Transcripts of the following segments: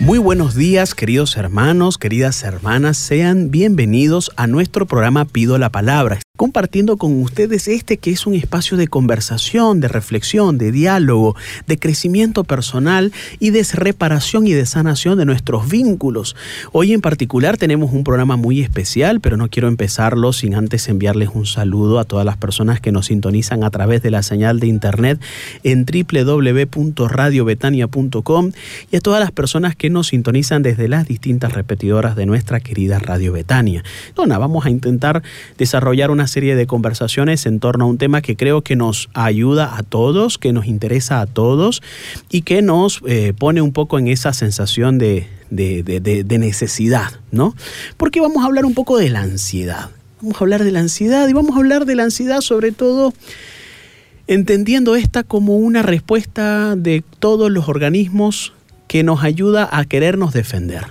Muy buenos días, queridos hermanos, queridas hermanas, sean bienvenidos a nuestro programa Pido la Palabra compartiendo con ustedes este que es un espacio de conversación, de reflexión, de diálogo, de crecimiento personal y de reparación y de sanación de nuestros vínculos. Hoy en particular tenemos un programa muy especial, pero no quiero empezarlo sin antes enviarles un saludo a todas las personas que nos sintonizan a través de la señal de internet en www.radiobetania.com y a todas las personas que nos sintonizan desde las distintas repetidoras de nuestra querida Radio Betania. Dona, vamos a intentar desarrollar una serie de conversaciones en torno a un tema que creo que nos ayuda a todos, que nos interesa a todos y que nos eh, pone un poco en esa sensación de, de necesidad, ¿no? Porque vamos a hablar un poco de la ansiedad. Vamos a hablar de la ansiedad y vamos a hablar de la ansiedad sobre todo entendiendo esta como una respuesta de todos los organismos que nos ayuda a querernos defender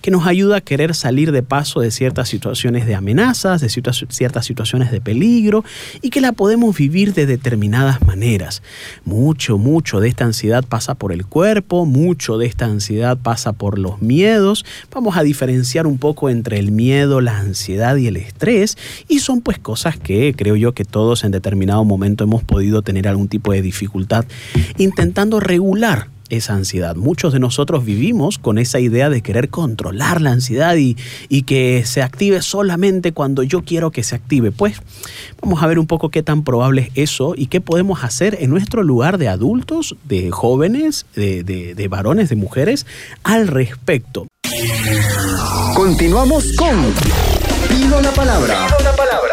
que nos ayuda a querer salir de paso de ciertas situaciones de amenazas, de ciertas situaciones de peligro y que la podemos vivir de determinadas maneras. Mucho, mucho de esta ansiedad pasa por el cuerpo, mucho de esta ansiedad pasa por los miedos. Vamos a diferenciar un poco entre el miedo, la ansiedad y el estrés y son pues cosas que creo yo que todos en determinado momento hemos podido tener algún tipo de dificultad intentando regular esa ansiedad. Muchos de nosotros vivimos con esa idea de querer controlar la ansiedad y, y, que se active solamente cuando yo quiero que se active. Pues vamos a ver un poco qué tan probable es eso y qué podemos hacer en nuestro lugar de adultos, de jóvenes, de, de varones, de mujeres, al respecto. Continuamos con Pido la palabra. Pido la palabra.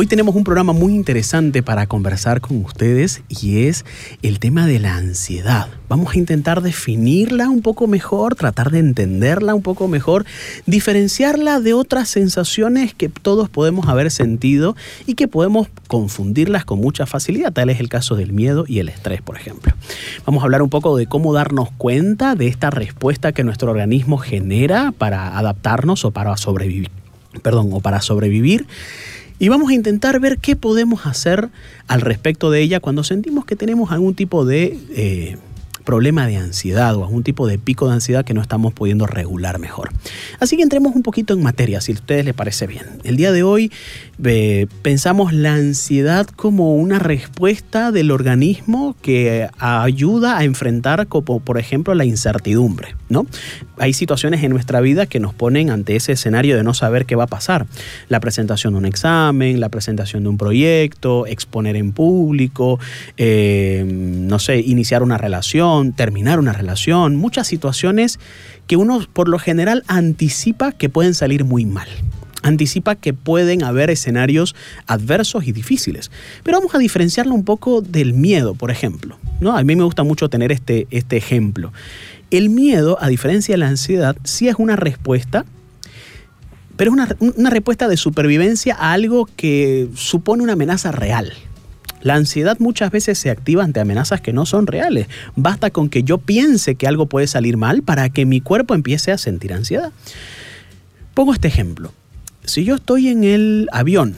Hoy tenemos un programa muy interesante para conversar con ustedes y es el tema de la ansiedad. Vamos a intentar definirla un poco mejor, tratar de entenderla un poco mejor, diferenciarla de otras sensaciones que todos podemos haber sentido y que podemos confundirlas con mucha facilidad. Tal es el caso del miedo y el estrés, por ejemplo. Vamos a hablar un poco de cómo darnos cuenta de esta respuesta que nuestro organismo genera para adaptarnos o para sobrevivir. Perdón, o para sobrevivir y vamos a intentar ver qué podemos hacer al respecto de ella cuando sentimos que tenemos algún tipo de eh, problema de ansiedad o algún tipo de pico de ansiedad que no estamos pudiendo regular mejor. Así que entremos un poquito en materia, si a ustedes les parece bien. El día de hoy eh, pensamos la ansiedad como una respuesta del organismo que ayuda a enfrentar, como por ejemplo, la incertidumbre. ¿No? Hay situaciones en nuestra vida que nos ponen ante ese escenario de no saber qué va a pasar. La presentación de un examen, la presentación de un proyecto, exponer en público, eh, no sé, iniciar una relación terminar una relación, muchas situaciones que uno por lo general anticipa que pueden salir muy mal. Anticipa que pueden haber escenarios adversos y difíciles. Pero vamos a diferenciarlo un poco del miedo, por ejemplo. ¿no? A mí me gusta mucho tener este, este ejemplo. El miedo, a diferencia de la ansiedad, sí es una respuesta pero es una, una, respuesta de supervivencia a algo que supone una amenaza real. La ansiedad muchas veces se activa ante amenazas que no son reales. Basta con que yo piense que algo puede salir mal para que mi cuerpo empiece a sentir ansiedad. Pongo este ejemplo. Si yo estoy en el avión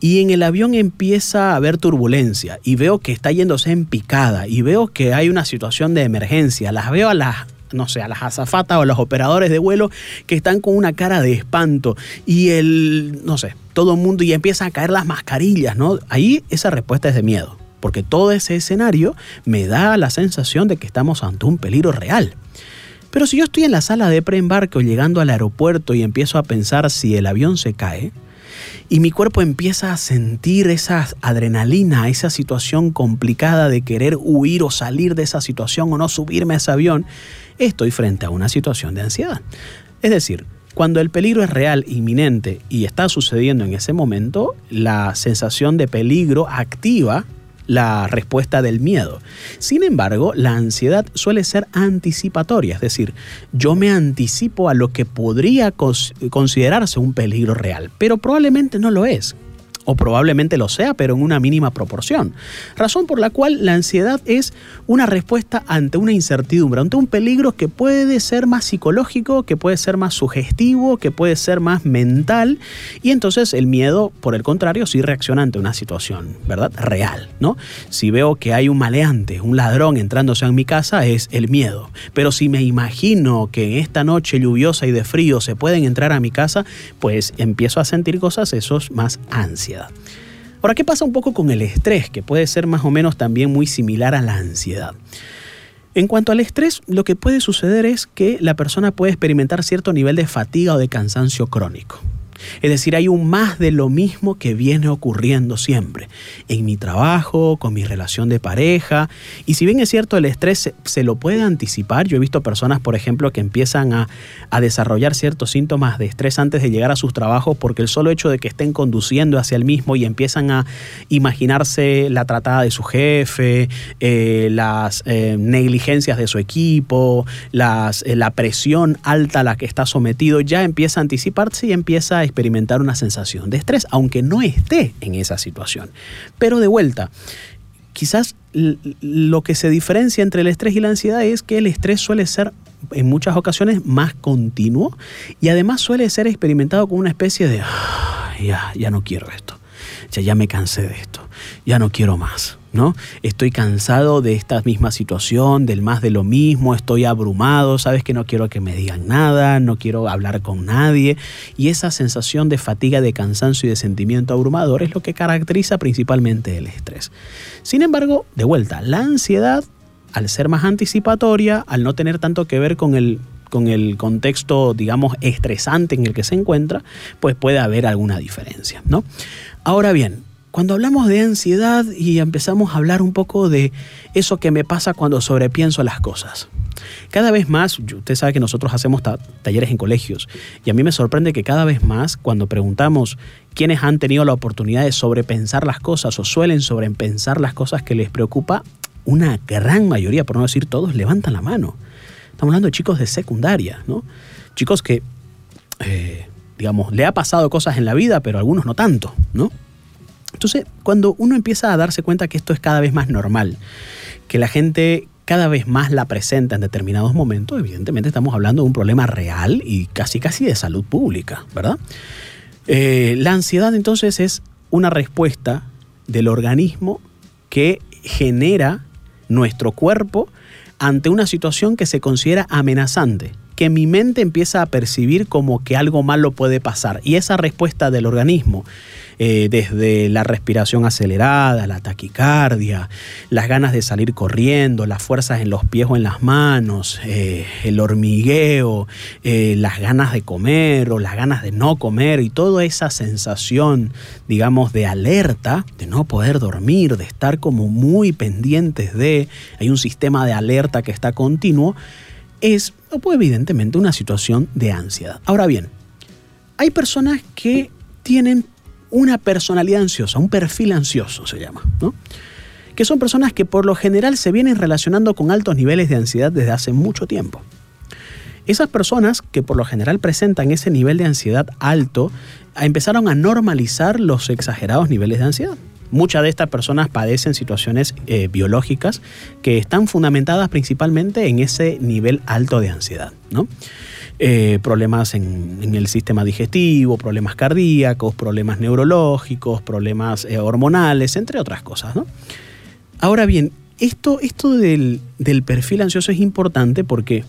y en el avión empieza a haber turbulencia y veo que está yéndose en picada y veo que hay una situación de emergencia, las veo a las no sé, a las azafatas o a los operadores de vuelo que están con una cara de espanto y el, no sé, todo el mundo y empiezan a caer las mascarillas, ¿no? Ahí esa respuesta es de miedo, porque todo ese escenario me da la sensación de que estamos ante un peligro real. Pero si yo estoy en la sala de preembarque o llegando al aeropuerto y empiezo a pensar si el avión se cae, y mi cuerpo empieza a sentir esa adrenalina, esa situación complicada de querer huir o salir de esa situación o no subirme a ese avión, estoy frente a una situación de ansiedad. Es decir, cuando el peligro es real, inminente y está sucediendo en ese momento, la sensación de peligro activa la respuesta del miedo. Sin embargo, la ansiedad suele ser anticipatoria, es decir, yo me anticipo a lo que podría considerarse un peligro real, pero probablemente no lo es o probablemente lo sea, pero en una mínima proporción. Razón por la cual la ansiedad es una respuesta ante una incertidumbre, ante un peligro que puede ser más psicológico, que puede ser más sugestivo, que puede ser más mental, y entonces el miedo, por el contrario, sí reacciona ante una situación, ¿verdad? Real, ¿no? Si veo que hay un maleante, un ladrón entrándose en mi casa, es el miedo. Pero si me imagino que en esta noche lluviosa y de frío se pueden entrar a mi casa, pues empiezo a sentir cosas, eso es más ansia. Ahora, ¿qué pasa un poco con el estrés, que puede ser más o menos también muy similar a la ansiedad? En cuanto al estrés, lo que puede suceder es que la persona puede experimentar cierto nivel de fatiga o de cansancio crónico. Es decir, hay un más de lo mismo que viene ocurriendo siempre, en mi trabajo, con mi relación de pareja. Y si bien es cierto, el estrés se, lo puede anticipar, yo he visto personas, por ejemplo, que empiezan a, desarrollar ciertos síntomas de estrés antes de llegar a sus trabajos porque el solo hecho de que estén conduciendo hacia el mismo y empiezan a imaginarse la tratada de su jefe, eh, las eh, negligencias de su equipo, eh, la presión alta a la que está sometido, ya empieza a anticiparse y empieza a experimentar una sensación de estrés, aunque no esté en esa situación. Pero de vuelta, quizás lo que se diferencia entre el estrés y la ansiedad es que el estrés suele ser en muchas ocasiones más continuo y además suele ser experimentado como una especie de, ya, ya no quiero esto, ya, me cansé de esto, ya no quiero más. ¿no? Estoy cansado de esta misma situación, del más de lo mismo, estoy abrumado, sabes que no quiero que me digan nada, no quiero hablar con nadie. Y esa sensación de fatiga, de cansancio y de sentimiento abrumador es lo que caracteriza principalmente el estrés. Sin embargo, de vuelta, la ansiedad, al ser más anticipatoria, al no tener tanto que ver con el con el contexto, digamos, estresante en el que se encuentra, pues puede haber alguna diferencia, ¿no? Ahora bien, cuando hablamos de ansiedad y empezamos a hablar un poco de eso que me pasa cuando sobrepienso las cosas. Cada vez más, usted sabe que nosotros hacemos talleres en colegios y a mí me sorprende que cada vez más cuando preguntamos quiénes han tenido la oportunidad de sobrepensar las cosas o suelen sobrepensar las cosas que les preocupa, una gran mayoría, por no decir todos, levantan la mano. Estamos hablando de chicos de secundaria, ¿no? Chicos que, eh, digamos, le ha pasado cosas en la vida, pero algunos no tanto, ¿no? Entonces, cuando uno empieza a darse cuenta que esto es cada vez más normal, que la gente cada vez más la presenta en determinados momentos, evidentemente estamos hablando de un problema real y casi casi de salud pública, ¿verdad? Eh, la ansiedad entonces es una respuesta del organismo que genera nuestro cuerpo ante una situación que se considera amenazante, que mi mente empieza a percibir como que algo malo puede pasar. Y esa respuesta del organismo eh, desde la respiración acelerada, la taquicardia, las ganas de salir corriendo, las fuerzas en los pies o en las manos, eh, el hormigueo, eh, las ganas de comer o las ganas de no comer y toda esa sensación, digamos, de alerta, de no poder dormir, de estar como muy pendientes de, hay un sistema de alerta que está continuo, es evidentemente una situación de ansiedad. Ahora bien, hay personas que tienen una personalidad ansiosa, un perfil ansioso se llama, ¿no? que son personas que por lo general se vienen relacionando con altos niveles de ansiedad desde hace mucho tiempo. Esas personas que por lo general presentan ese nivel de ansiedad alto empezaron a normalizar los exagerados niveles de ansiedad. Muchas de estas personas padecen situaciones eh, biológicas que están fundamentadas principalmente en ese nivel alto de ansiedad. ¿no? Eh, problemas en, el sistema digestivo, problemas cardíacos, problemas neurológicos, problemas eh, hormonales, entre otras cosas. Ahora bien, esto, esto del, perfil ansioso es importante porque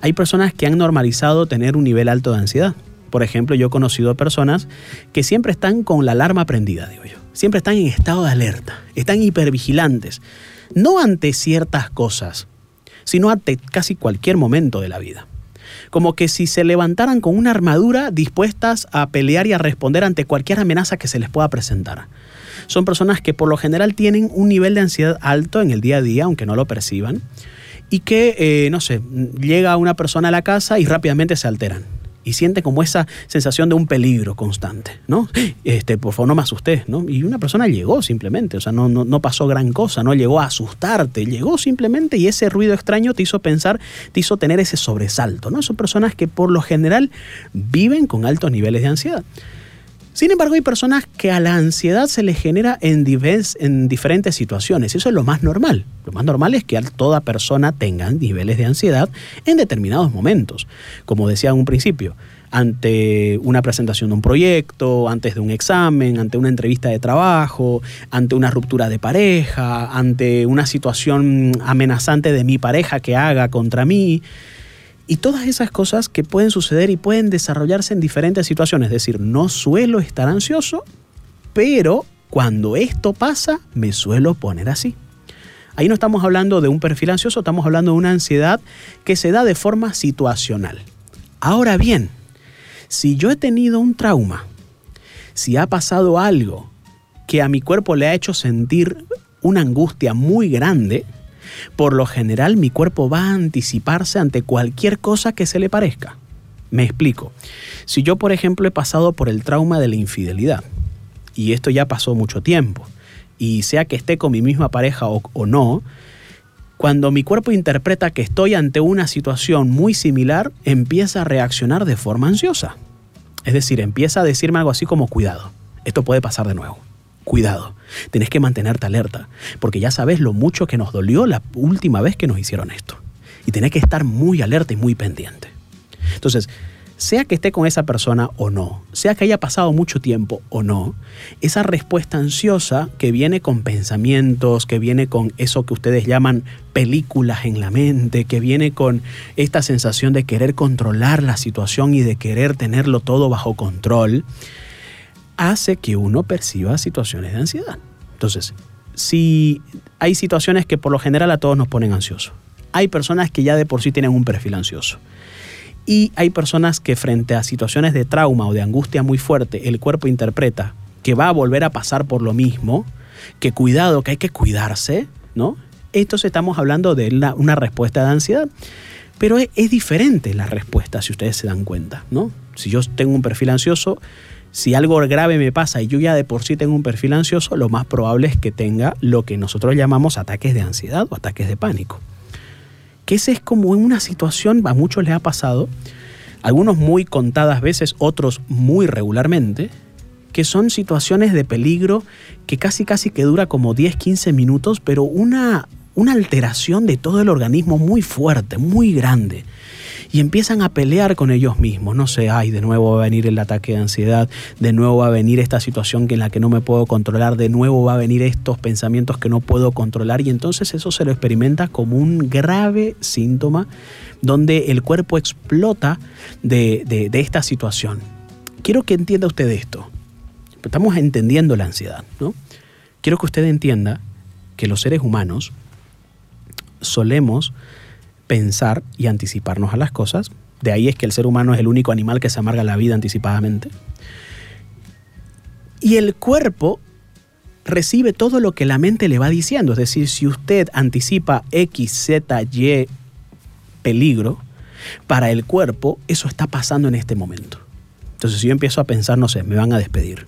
hay personas que han normalizado tener un nivel alto de ansiedad. Por ejemplo, yo he conocido personas que siempre están con la alarma prendida, digo yo. Siempre están en estado de alerta, están hipervigilantes. No ante ciertas cosas, sino ante casi cualquier momento de la vida. Como que si se levantaran con una armadura dispuestas a pelear y a responder ante cualquier amenaza que se les pueda presentar. Son personas que por lo general tienen un nivel de ansiedad alto en el día a día, aunque no lo perciban, y que, eh, no sé, llega una persona a la casa y rápidamente se alteran y siente como esa sensación de un peligro constante, ¿no? Este, por favor, no me asustes, ¿no? Y una persona llegó simplemente, o sea, no, no, pasó gran cosa, no llegó a asustarte, llegó simplemente y ese ruido extraño te hizo pensar, te hizo tener ese sobresalto, ¿no? Son personas que por lo general viven con altos niveles de ansiedad. Sin embargo, hay personas que a la ansiedad se les genera en, en diferentes situaciones. Eso es lo más normal. Lo más normal es que toda persona tenga niveles de ansiedad en determinados momentos. Como decía en un principio, ante una presentación de un proyecto, antes de un examen, ante una entrevista de trabajo, ante una ruptura de pareja, ante una situación amenazante de mi pareja que haga contra mí. Y todas esas cosas que pueden suceder y pueden desarrollarse en diferentes situaciones. Es decir, no suelo estar ansioso, pero cuando esto pasa, me suelo poner así. Ahí no estamos hablando de un perfil ansioso, estamos hablando de una ansiedad que se da de forma situacional. Ahora bien, si yo he tenido un trauma, si ha pasado algo que a mi cuerpo le ha hecho sentir una angustia muy grande, por lo general mi cuerpo va a anticiparse ante cualquier cosa que se le parezca. Me explico. Si yo, por ejemplo, he pasado por el trauma de la infidelidad, y esto ya pasó mucho tiempo, y sea que esté con mi misma pareja o, no, cuando mi cuerpo interpreta que estoy ante una situación muy similar, empieza a reaccionar de forma ansiosa. Es decir, empieza a decirme algo así como cuidado, esto puede pasar de nuevo cuidado. Tenés que mantenerte alerta, porque ya sabes lo mucho que nos dolió la última vez que nos hicieron esto. Y tenés que estar muy alerta y muy pendiente. Entonces, sea que esté con esa persona o no, sea que haya pasado mucho tiempo o no, esa respuesta ansiosa que viene con pensamientos, que viene con eso que ustedes llaman películas en la mente, que viene con esta sensación de querer controlar la situación y de querer tenerlo todo bajo control, hace que uno perciba situaciones de ansiedad. Entonces, si hay situaciones que por lo general a todos nos ponen ansiosos, hay personas que ya de por sí tienen un perfil ansioso. Y hay personas que frente a situaciones de trauma o de angustia muy fuerte, el cuerpo interpreta que va a volver a pasar por lo mismo, que cuidado, que hay que cuidarse, ¿no? Entonces estamos hablando de una respuesta de ansiedad. Pero es, es, diferente la respuesta, si ustedes se dan cuenta, ¿no? Si yo tengo un perfil ansioso, si algo grave me pasa y yo ya de por sí tengo un perfil ansioso, lo más probable es que tenga lo que nosotros llamamos ataques de ansiedad o ataques de pánico. Que ese es como en una situación, a muchos les ha pasado, algunos muy contadas veces, otros muy regularmente, que son situaciones de peligro que casi casi que dura como 10, 15 minutos, pero una, una alteración de todo el organismo muy fuerte, muy grande y empiezan a pelear con ellos mismos. No sé, ay, de nuevo va a venir el ataque de ansiedad, de nuevo va a venir esta situación en la que no me puedo controlar, de nuevo va a venir estos pensamientos que no puedo controlar y entonces eso se lo experimenta como un grave síntoma donde el cuerpo explota de, de esta situación. Quiero que entienda usted esto. Estamos entendiendo la ansiedad, ¿no? Quiero que usted entienda que los seres humanos solemos pensar y anticiparnos a las cosas. De ahí es que el ser humano es el único animal que se amarga la vida anticipadamente. Y el cuerpo recibe todo lo que la mente le va diciendo. Es decir, si usted anticipa X, Z, Y peligro, para el cuerpo eso está pasando en este momento. Entonces si yo empiezo a pensar, no sé, me van a despedir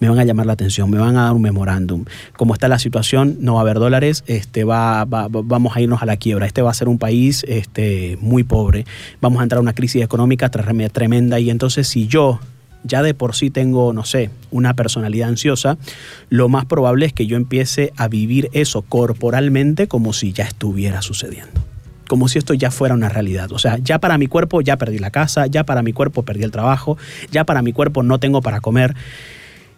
me van a llamar la atención, me van a dar un memorándum. Como está la situación, no va a haber dólares, este, va, vamos a irnos a la quiebra. Este va a ser un país este, muy pobre. Vamos a entrar a una crisis económica tremenda y entonces si yo ya de por sí tengo, no sé, una personalidad ansiosa, lo más probable es que yo empiece a vivir eso corporalmente como si ya estuviera sucediendo. Como si esto ya fuera una realidad. O sea, ya para mi cuerpo ya perdí la casa, ya para mi cuerpo perdí el trabajo, ya para mi cuerpo no tengo para comer.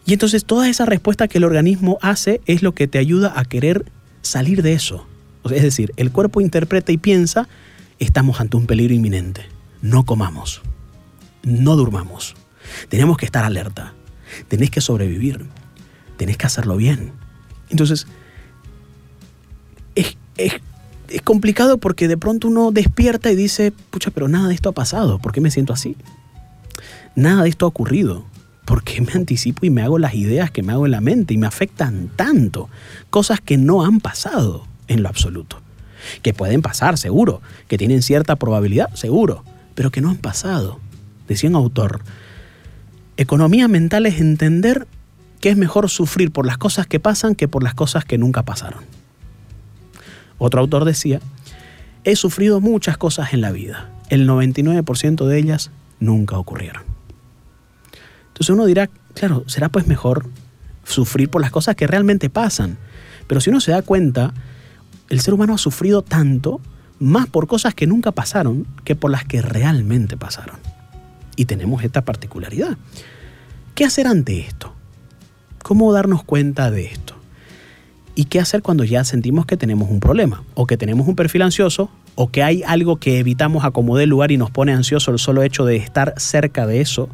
Y entonces toda esa respuesta que el organismo hace es lo que te ayuda a querer salir de eso. es decir, el cuerpo interpreta y piensa, estamos ante un peligro inminente. No comamos, no durmamos. Tenemos que estar alerta. Tenés que sobrevivir. Tenés que hacerlo bien. Entonces, es, es complicado porque de pronto uno despierta y dice, pucha, pero nada de esto ha pasado, ¿por qué me siento así? Nada de esto ha ocurrido. ¿Por qué me anticipo y me hago las ideas que me hago en la mente y me afectan tanto? Cosas que no han pasado en lo absoluto. Que pueden pasar, seguro. Que tienen cierta probabilidad, seguro. Pero que no han pasado. Decía un autor, economía mental es entender que es mejor sufrir por las cosas que pasan que por las cosas que nunca pasaron. Otro autor decía, he sufrido muchas cosas en la vida, el 99% de ellas nunca ocurrieron. Entonces uno dirá, claro, será pues mejor sufrir por las cosas que realmente pasan. Pero si uno se da cuenta, el ser humano ha sufrido tanto más por cosas que nunca pasaron que por las que realmente pasaron. Y tenemos esta particularidad. ¿Qué hacer ante esto? ¿Cómo darnos cuenta de esto? ¿Y qué hacer cuando ya sentimos que tenemos un problema? O que tenemos un perfil ansioso, o que hay algo que evitamos acomodar el lugar y nos pone ansioso el solo hecho de estar cerca de eso.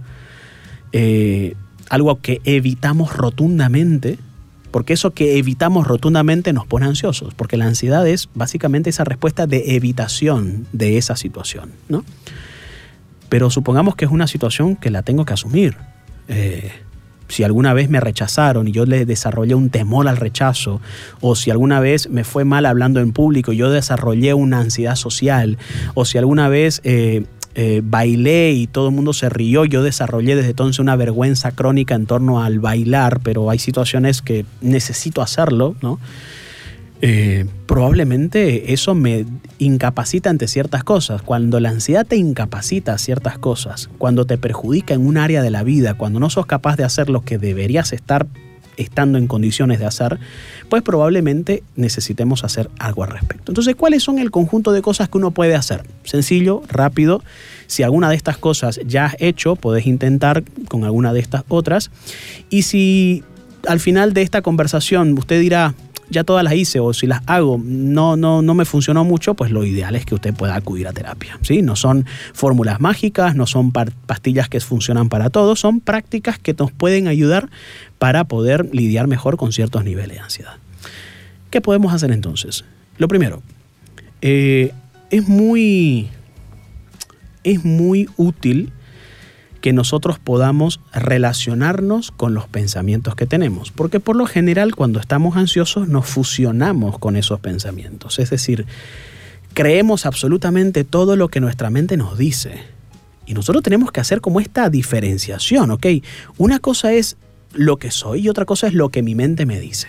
Eh, algo que evitamos rotundamente, porque eso que evitamos rotundamente nos pone ansiosos, porque la ansiedad es básicamente esa respuesta de evitación de esa situación, ¿no? Pero supongamos que es una situación que la tengo que asumir. Eh, si alguna vez me rechazaron y yo le desarrollé un temor al rechazo, o si alguna vez me fue mal hablando en público y yo desarrollé una ansiedad social, o si alguna vez eh, eh, bailé y todo el mundo se rió, yo desarrollé desde entonces una vergüenza crónica en torno al bailar, pero hay situaciones que necesito hacerlo, ¿no? Eh, probablemente eso me incapacita ante ciertas cosas. Cuando la ansiedad te incapacita a ciertas cosas, cuando te perjudica en un área de la vida, cuando no sos capaz de hacer lo que deberías estar estando en condiciones de hacer, pues probablemente necesitemos hacer algo al respecto. Entonces, ¿cuáles son el conjunto de cosas que uno puede hacer? Sencillo, rápido. Si alguna de estas cosas ya has hecho, puedes intentar con alguna de estas otras. Y si al final de esta conversación usted dirá, ya todas las hice o si las hago no, no, no me funcionó mucho, pues lo ideal es que usted pueda acudir a terapia. ¿sí? No son fórmulas mágicas, no son pastillas que funcionan para todos, son prácticas que nos pueden ayudar para poder lidiar mejor con ciertos niveles de ansiedad. ¿Qué podemos hacer entonces? Lo primero, eh, es muy, es muy útil que nosotros podamos relacionarnos con los pensamientos que tenemos. Porque por lo general cuando estamos ansiosos nos fusionamos con esos pensamientos. Es decir, creemos absolutamente todo lo que nuestra mente nos dice. Y nosotros tenemos que hacer como esta diferenciación, ¿ok? Una cosa es lo que soy y otra cosa es lo que mi mente me dice.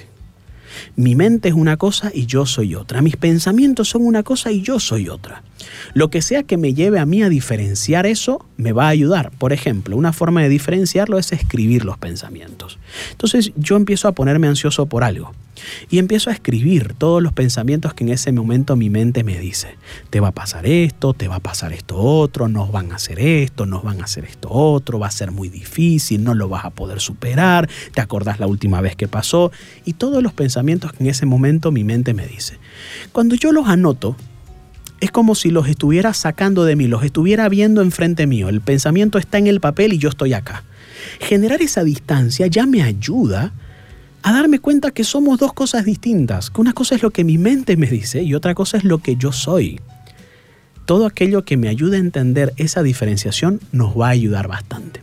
Mi mente es una cosa y yo soy otra. Mis pensamientos son una cosa y yo soy otra. Lo que sea que me lleve a mí a diferenciar eso, me va a ayudar. Por ejemplo, una forma de diferenciarlo es escribir los pensamientos. Entonces yo empiezo a ponerme ansioso por algo y empiezo a escribir todos los pensamientos que en ese momento mi mente me dice. Te va a pasar esto, te va a pasar esto otro, nos van a hacer esto, nos van a hacer esto otro, va a ser muy difícil, no lo vas a poder superar, te acordás la última vez que pasó y todos los pensamientos que en ese momento mi mente me dice. Cuando yo los anoto, es como si los estuviera sacando de mí, los estuviera viendo enfrente mío. El pensamiento está en el papel y yo estoy acá. Generar esa distancia ya me ayuda a darme cuenta que somos dos cosas distintas, que una cosa es lo que mi mente me dice y otra cosa es lo que yo soy. Todo aquello que me ayude a entender esa diferenciación nos va a ayudar bastante.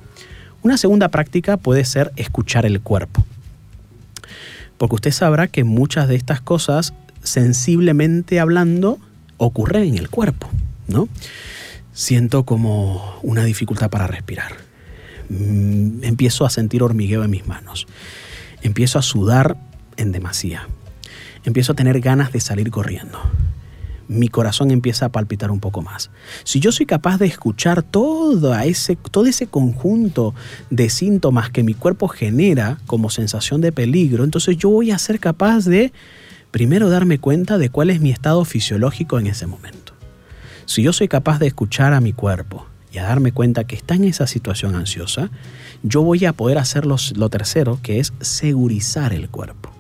Una segunda práctica puede ser escuchar el cuerpo. Porque usted sabrá que muchas de estas cosas, sensiblemente hablando, ocurre en el cuerpo, ¿no? Siento como una dificultad para respirar. Mm, empiezo a sentir hormigueo en mis manos. Empiezo a sudar en demasía. Empiezo a tener ganas de salir corriendo. Mi corazón empieza a palpitar un poco más. Si yo soy capaz de escuchar todo ese, todo ese conjunto de síntomas que mi cuerpo genera como sensación de peligro, entonces yo voy a ser capaz de primero darme cuenta de cuál es mi estado fisiológico en ese momento. Si yo soy capaz de escuchar a mi cuerpo y a darme cuenta que está en esa situación ansiosa, yo voy a poder hacer lo tercero, que es segurizar el cuerpo.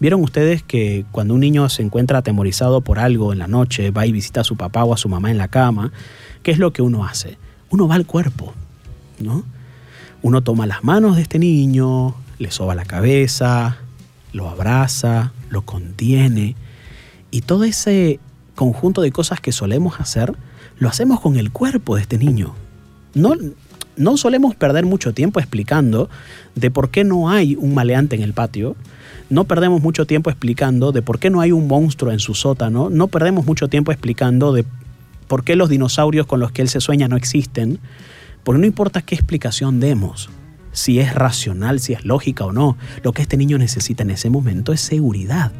¿Vieron ustedes que cuando un niño se encuentra atemorizado por algo en la noche, va y visita a su papá o a su mamá en la cama, qué es lo que uno hace? Uno va al cuerpo, ¿no? Uno toma las manos de este niño, le soba la cabeza, lo abraza, lo contiene Y todo ese conjunto de cosas que solemos hacer, lo hacemos con el cuerpo de este niño. No, no solemos perder mucho tiempo explicando de por qué no hay un maleante en el patio, no perdemos mucho tiempo explicando de por qué no hay un monstruo en su sótano, no perdemos mucho tiempo explicando de por qué los dinosaurios con los que él se sueña no existen, porque no importa qué explicación demos, si es racional, si es lógica o no, lo que este niño necesita en ese momento es seguridad,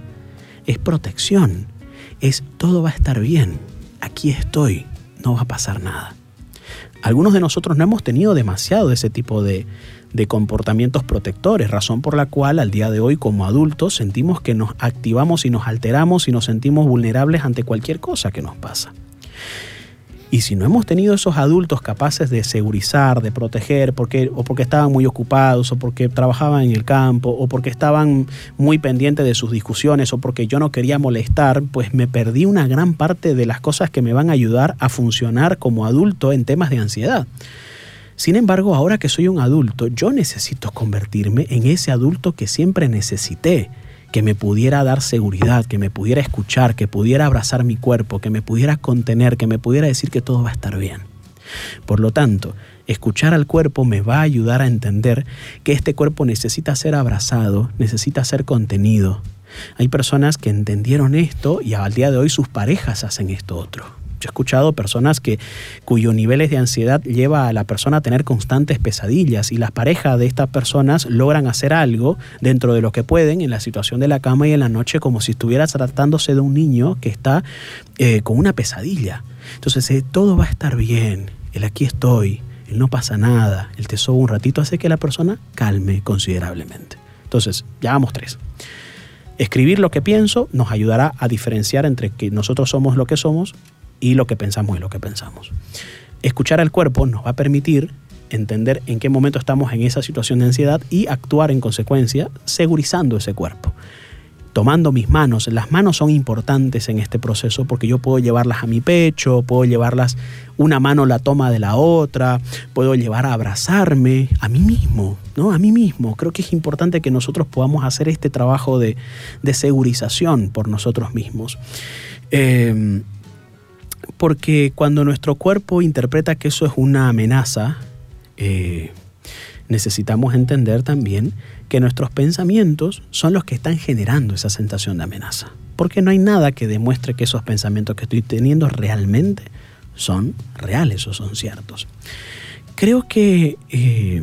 es protección, es todo va a estar bien, aquí estoy, no va a pasar nada. Algunos de nosotros no hemos tenido demasiado de ese tipo de, de comportamientos protectores, razón por la cual al día de hoy como adultos sentimos que nos activamos y nos alteramos y nos sentimos vulnerables ante cualquier cosa que nos pasa. Y si no hemos tenido esos adultos capaces de segurizar, de proteger, porque, o porque estaban muy ocupados, o porque trabajaban en el campo, o porque estaban muy pendientes de sus discusiones, o porque yo no quería molestar, pues me perdí una gran parte de las cosas que me van a ayudar a funcionar como adulto en temas de ansiedad. Sin embargo, ahora que soy un adulto, yo necesito convertirme en ese adulto que siempre necesité que me pudiera dar seguridad, que me pudiera escuchar, que pudiera abrazar mi cuerpo, que me pudiera contener, que me pudiera decir que todo va a estar bien. Por lo tanto, escuchar al cuerpo me va a ayudar a entender que este cuerpo necesita ser abrazado, necesita ser contenido. Hay personas que entendieron esto y al día de hoy sus parejas hacen esto otro. He escuchado personas que, cuyos niveles de ansiedad lleva a la persona a tener constantes pesadillas y las parejas de estas personas logran hacer algo dentro de lo que pueden en la situación de la cama y en la noche como si estuviera tratándose de un niño que está eh, con una pesadilla. Entonces eh, todo va a estar bien, el aquí estoy, el no pasa nada, el te sobo un ratito hace que la persona calme considerablemente. Entonces, ya vamos tres. Escribir lo que pienso nos ayudará a diferenciar entre que nosotros somos lo que somos y lo que pensamos y lo que pensamos. Escuchar al cuerpo nos va a permitir entender en qué momento estamos en esa situación de ansiedad y actuar en consecuencia, segurizando ese cuerpo. Tomando mis manos, las manos son importantes en este proceso porque yo puedo llevarlas a mi pecho, puedo llevarlas, una mano la toma de la otra, puedo llevar a abrazarme a mí mismo, ¿no? A mí mismo. Creo que es importante que nosotros podamos hacer este trabajo de, de segurización por nosotros mismos. Eh, porque cuando nuestro cuerpo interpreta que eso es una amenaza, eh, necesitamos entender también que nuestros pensamientos son los que están generando esa sensación de amenaza. Porque no hay nada que demuestre que esos pensamientos que estoy teniendo realmente son reales o son ciertos. Creo que eh,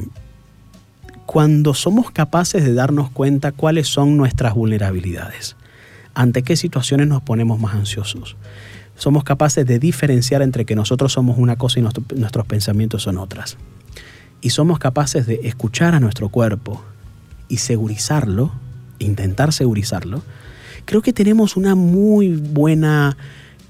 cuando somos capaces de darnos cuenta cuáles son nuestras vulnerabilidades, ante qué situaciones nos ponemos más ansiosos, somos capaces de diferenciar entre que nosotros somos una cosa y nuestros pensamientos son otras. Y somos capaces de escuchar a nuestro cuerpo y segurizarlo, intentar segurizarlo. Creo que tenemos una muy buena,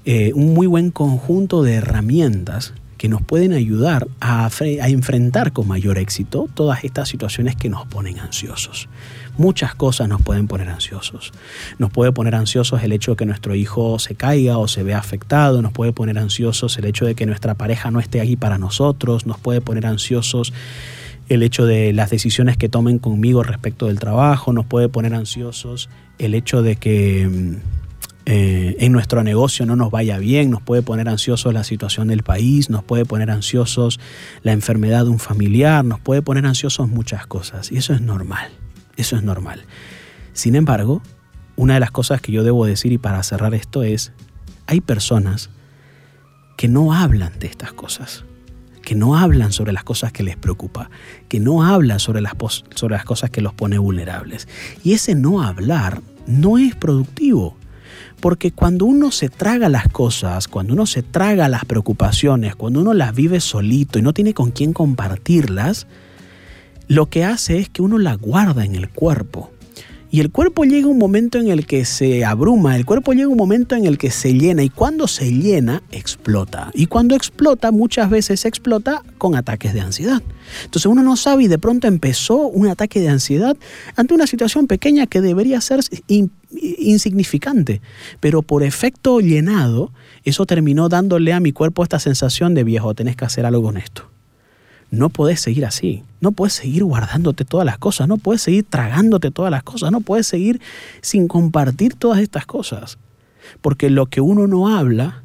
eh, un muy buen conjunto de herramientas que nos pueden ayudar a, a enfrentar con mayor éxito todas estas situaciones que nos ponen ansiosos. Muchas cosas nos pueden poner ansiosos. Nos puede poner ansiosos el hecho de que nuestro hijo se caiga o se vea afectado, nos puede poner ansiosos el hecho de que nuestra pareja no esté ahí para nosotros, nos puede poner ansiosos el hecho de las decisiones que tomen conmigo respecto del trabajo, nos puede poner ansiosos el hecho de que mm, eh, en nuestro negocio no nos vaya bien, nos puede poner ansiosos la situación del país, nos puede poner ansiosos la enfermedad de un familiar, nos puede poner ansiosos muchas cosas y eso es normal. Eso es normal. Sin embargo, una de las cosas que yo debo decir y para cerrar esto es, hay personas que no hablan de estas cosas, que no hablan sobre las cosas que les preocupa, que no hablan sobre las, sobre las cosas que los pone vulnerables. Y ese no hablar no es productivo. Porque cuando uno se traga las cosas, cuando uno se traga las preocupaciones, cuando uno las vive solito y no tiene con quién compartirlas, lo que hace es que uno la guarda en el cuerpo. Y el cuerpo llega un momento en el que se abruma, el cuerpo llega un momento en el que se llena y cuando se llena explota. Y cuando explota muchas veces explota con ataques de ansiedad. Entonces uno no sabe y de pronto empezó un ataque de ansiedad ante una situación pequeña que debería ser insignificante. Pero por efecto llenado, eso terminó dándole a mi cuerpo esta sensación de viejo, tenés que hacer algo con esto no puedes seguir así. No puedes seguir guardándote todas las cosas, no puedes seguir tragándote todas las cosas, no puedes seguir sin compartir todas estas cosas. Porque lo que uno no habla,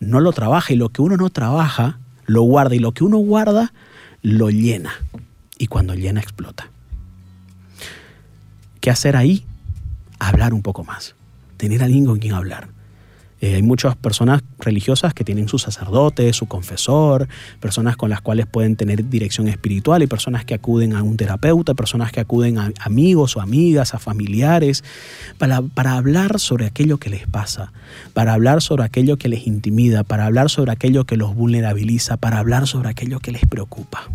no lo trabaja y lo que uno no trabaja, lo guarda y lo que uno guarda, lo llena. Y cuando llena, explota. ¿Qué hacer ahí? Hablar un poco más. Tener alguien con quien hablar. Eh, hay muchas personas religiosas que tienen su sacerdote, su confesor, personas con las cuales pueden tener dirección espiritual y personas que acuden a un terapeuta, personas que acuden a amigos o amigas, a familiares, para, para hablar sobre aquello que les pasa, para hablar sobre aquello que les intimida, para hablar sobre aquello que los vulnerabiliza, para hablar sobre aquello que les preocupa.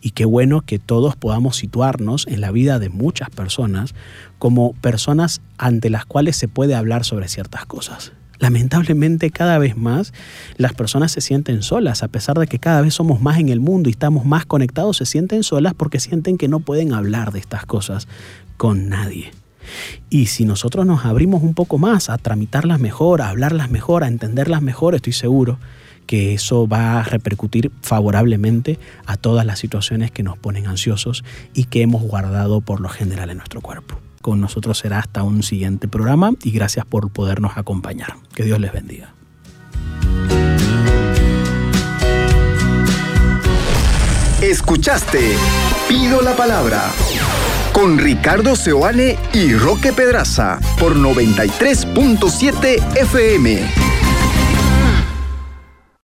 Y qué bueno que todos podamos situarnos en la vida de muchas personas como personas ante las cuales se puede hablar sobre ciertas cosas. Lamentablemente cada vez más las personas se sienten solas, a pesar de que cada vez somos más en el mundo y estamos más conectados, se sienten solas porque sienten que no pueden hablar de estas cosas con nadie. Y si nosotros nos abrimos un poco más a tramitarlas mejor, a hablarlas mejor, a entenderlas mejor, estoy seguro que eso va a repercutir favorablemente a todas las situaciones que nos ponen ansiosos y que hemos guardado por lo general en nuestro cuerpo con nosotros será hasta un siguiente programa y gracias por podernos acompañar. Que Dios les bendiga. Escuchaste Pido la Palabra con Ricardo Seoane y Roque Pedraza por 93.7 FM.